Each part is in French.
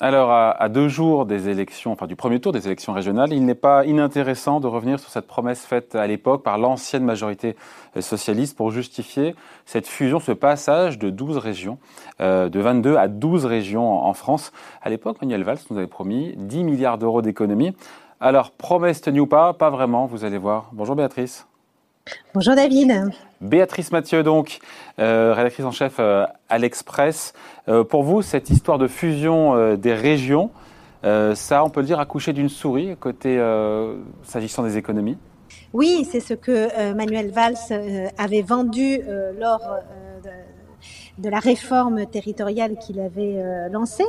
Alors, à, deux jours des élections, enfin du premier tour des élections régionales, il n'est pas inintéressant de revenir sur cette promesse faite à l'époque par l'ancienne majorité euh, socialiste pour justifier cette fusion, ce passage de 12 régions, euh, de 22 à 12 régions en, France. À l'époque, Manuel Valls nous avait promis 10 milliards d'euros d'économies. Alors, promesse tenue ou pas, pas vraiment, vous allez voir. Bonjour Béatrice. Bonjour David. Béatrice Mathieu, donc, euh, rédactrice en chef euh, à l'Express. Euh, pour vous, cette histoire de fusion des régions, ça, on peut le dire, accoucher d'une souris côté s'agissant des économies? Oui, c'est ce que Manuel Valls avait vendu lors de la réforme territoriale qu'il avait euh, lancée,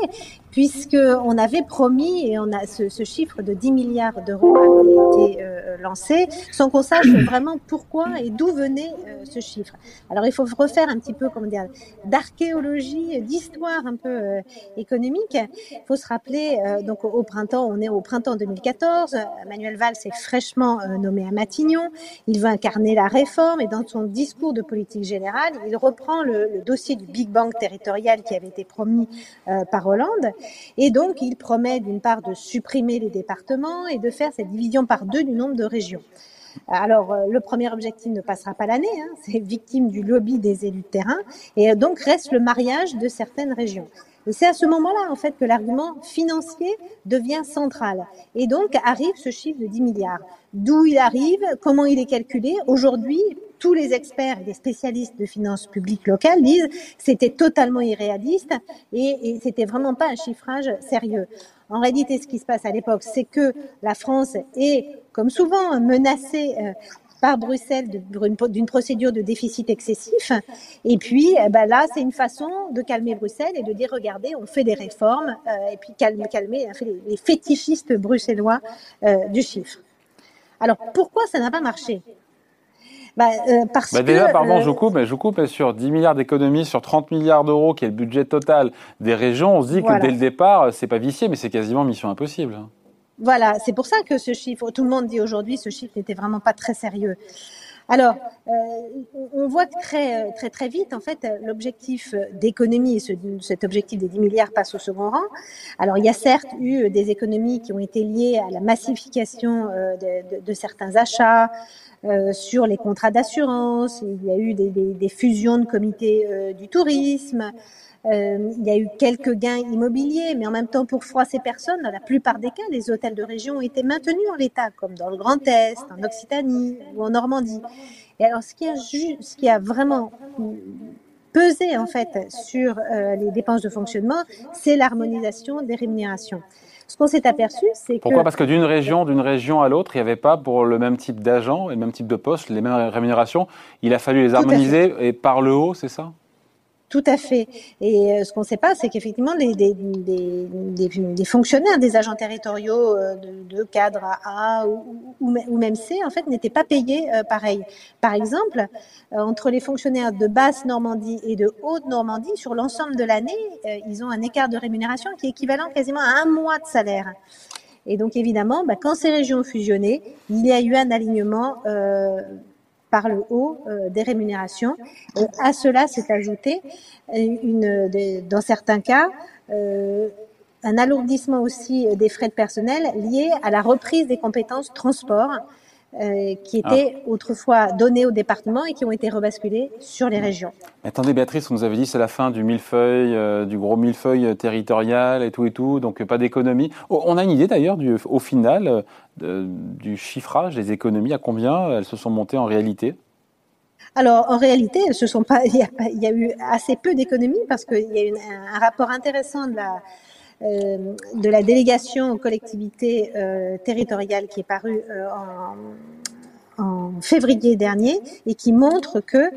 puisque on avait promis et on a ce, ce chiffre de 10 milliards d'euros avait été euh, lancé, sans qu'on sache vraiment pourquoi et d'où venait euh, ce chiffre. Alors il faut refaire un petit peu, comment dire, d'archéologie, d'histoire un peu économique. Il faut se rappeler, donc au printemps, on est au printemps 2014. Manuel Valls est fraîchement nommé à Matignon. Il veut incarner la réforme et dans son discours de politique générale, il reprend le, le dossier du Big Bang territorial qui avait été promis euh, par Hollande. Et donc, il promet d'une part de supprimer les départements et de faire cette division par deux du nombre de régions. Alors, euh, le premier objectif ne passera pas l'année, hein, c'est victime du lobby des élus de terrain, et donc reste le mariage de certaines régions. Et c'est à ce moment-là, en fait, que l'argument financier devient central. Et donc arrive ce chiffre de 10 milliards. D'où il arrive, comment il est calculé? Aujourd'hui, tous les experts et les spécialistes de finances publiques locales disent c'était totalement irréaliste et, et c'était vraiment pas un chiffrage sérieux. En réalité, ce qui se passe à l'époque, c'est que la France est, comme souvent, menacée euh, par Bruxelles d'une procédure de déficit excessif. Et puis, eh ben là, c'est une façon de calmer Bruxelles et de dire, regardez, on fait des réformes euh, et puis calmer, les, les fétichistes bruxellois euh, du chiffre. Alors, pourquoi ça n'a pas marché? Bah, euh, parce bah déjà, pardon, euh, je coupe, mais je coupe, mais sur 10 milliards d'économies, sur 30 milliards d'euros, qui est le budget total des régions, on se dit que dès le départ, c'est pas vicié, mais c'est quasiment mission impossible. Voilà, c'est pour ça que ce chiffre, tout le monde dit aujourd'hui, ce chiffre n'était vraiment pas très sérieux. Alors, euh, on voit très très très vite, en fait, l'objectif d'économie, ce, cet objectif des 10 milliards passe au second rang. Alors, il y a certes eu des économies qui ont été liées à la massification euh, de, certains achats, euh, sur les contrats d'assurance, il y a eu des, fusions de comités euh, du tourisme, euh, il y a eu quelques gains immobiliers, mais en même temps, pour froisser personne, dans la plupart des cas, les hôtels de région ont été maintenus en l'état, comme dans le Grand Est, en Occitanie ou en Normandie. Et alors, ce qui a, ce qui a vraiment pesé en fait sur euh, les dépenses de fonctionnement, c'est l'harmonisation des rémunérations. Ce qu'on s'est aperçu, c'est que... Pourquoi Parce que d'une région, d'une région à l'autre, il n'y avait pas pour le même type d'agent et le même type de poste, les mêmes rémunérations. Il a fallu les harmoniser et par le haut, c'est ça? Tout à fait. Et euh, ce qu'on ne sait pas, c'est qu'effectivement, des, des, fonctionnaires, des agents territoriaux euh, de, de cadre A ou, ou, même C, en fait, n'étaient pas payés euh, pareil. Par exemple, entre les fonctionnaires de basse Normandie et de haute Normandie, sur l'ensemble de l'année, ils ont un écart de rémunération qui est équivalent quasiment à un mois de salaire. Et donc, évidemment, bah, quand ces régions ont fusionné, il y a eu un alignement par le haut euh, des rémunérations. Et à cela s'est ajouté euh, dans certains cas, euh, un alourdissement aussi des frais de personnel liés à la reprise des compétences transport euh, qui ah. étaient autrefois donnés au département et qui ont été rebasculés sur les régions. attendez, Béatrice, on nous avait dit c'est la fin du millefeuille, euh, du gros millefeuille territorial et tout et tout, donc pas d'économie. Oh, on a une idée d'ailleurs au final du chiffrage des économies, à combien elles se sont montées en réalité? Alors, en réalité, ce sont pas, il y a, eu assez peu d'économies parce qu'il y a eu un rapport intéressant de la, euh, de la délégation aux collectivités euh, territoriales qui est paru euh, en, en, février dernier et qui montre que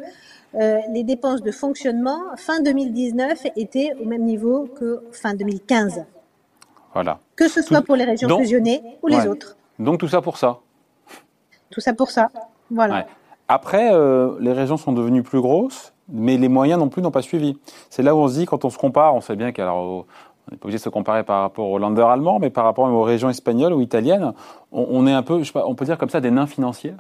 les dépenses de fonctionnement fin 2019 étaient au même niveau que fin 2015. Voilà. Que ce soit pour les régions fusionnées ou les autres. Donc tout ça pour ça. Tout ça pour ça. Voilà. Après, les régions sont devenues plus grosses, mais les moyens non plus n'ont pas suivi. C'est là où on se dit, quand on se compare, on sait bien qu'alors on n'est pas obligé de se comparer par rapport aux landers allemands, mais par rapport aux régions espagnoles ou italiennes, on, est un peu, on peut dire comme ça, des nains financiers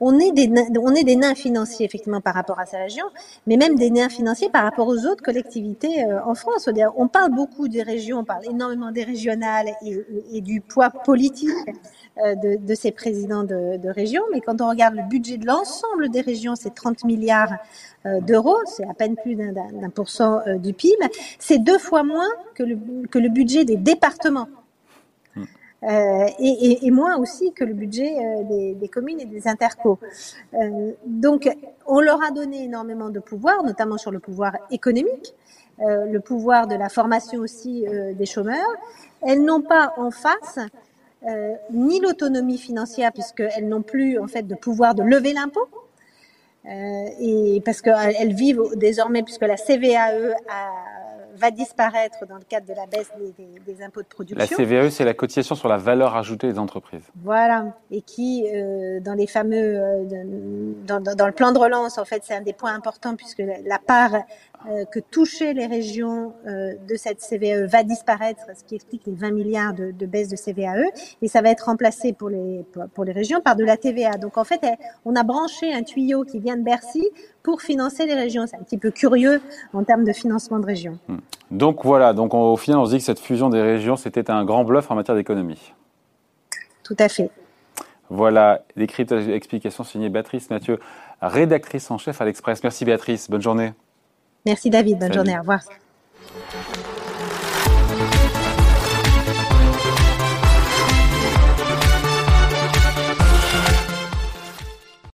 on est des on est des nains financiers effectivement par rapport à ces régions, mais même des nains financiers par rapport aux autres collectivités euh, en France. On parle beaucoup des régions, on parle énormément des régionales et, du poids politique euh, de, de, ces présidents de, de régions, mais quand on regarde le budget de l'ensemble des régions, c'est 30 milliards euh, d'euros, c'est à peine plus d'un pour cent du PIB, c'est deux fois moins que le, que le budget des départements. Euh, et, moins aussi que le budget euh, des, communes et des intercos. Euh, donc, on leur a donné énormément de pouvoir, notamment sur le pouvoir économique, euh, le pouvoir de la formation aussi euh, des chômeurs. Elles n'ont pas en face ni l'autonomie financière, puisqu'elles n'ont plus en fait de pouvoir de lever l'impôt. et parce qu'elles vivent désormais, puisque la CVAE a va disparaître dans le cadre de la baisse des, impôts de production. La CVAE, c'est la cotisation sur la valeur ajoutée des entreprises. Voilà, et qui, euh, dans les fameux, euh, dans, dans, le plan de relance, en fait, c'est un des points importants puisque la part que touchaient les régions euh, de cette CVAE va disparaître, ce qui explique les 20 milliards de, de, baisse de CVAE, et ça va être remplacé pour les, pour les régions par de la TVA. Donc en fait, on a branché un tuyau qui vient de Bercy pour financer les régions. C'est un petit peu curieux en termes de financement de régions. Hmm. Donc voilà, donc au final, on se dit que cette fusion des régions, c'était un grand bluff en matière d'économie. Tout à fait. Voilà, décrite explication signée Béatrice Mathieu, rédactrice en chef à l'Express. Merci Béatrice, bonne journée. Merci David, bonne journée, au revoir.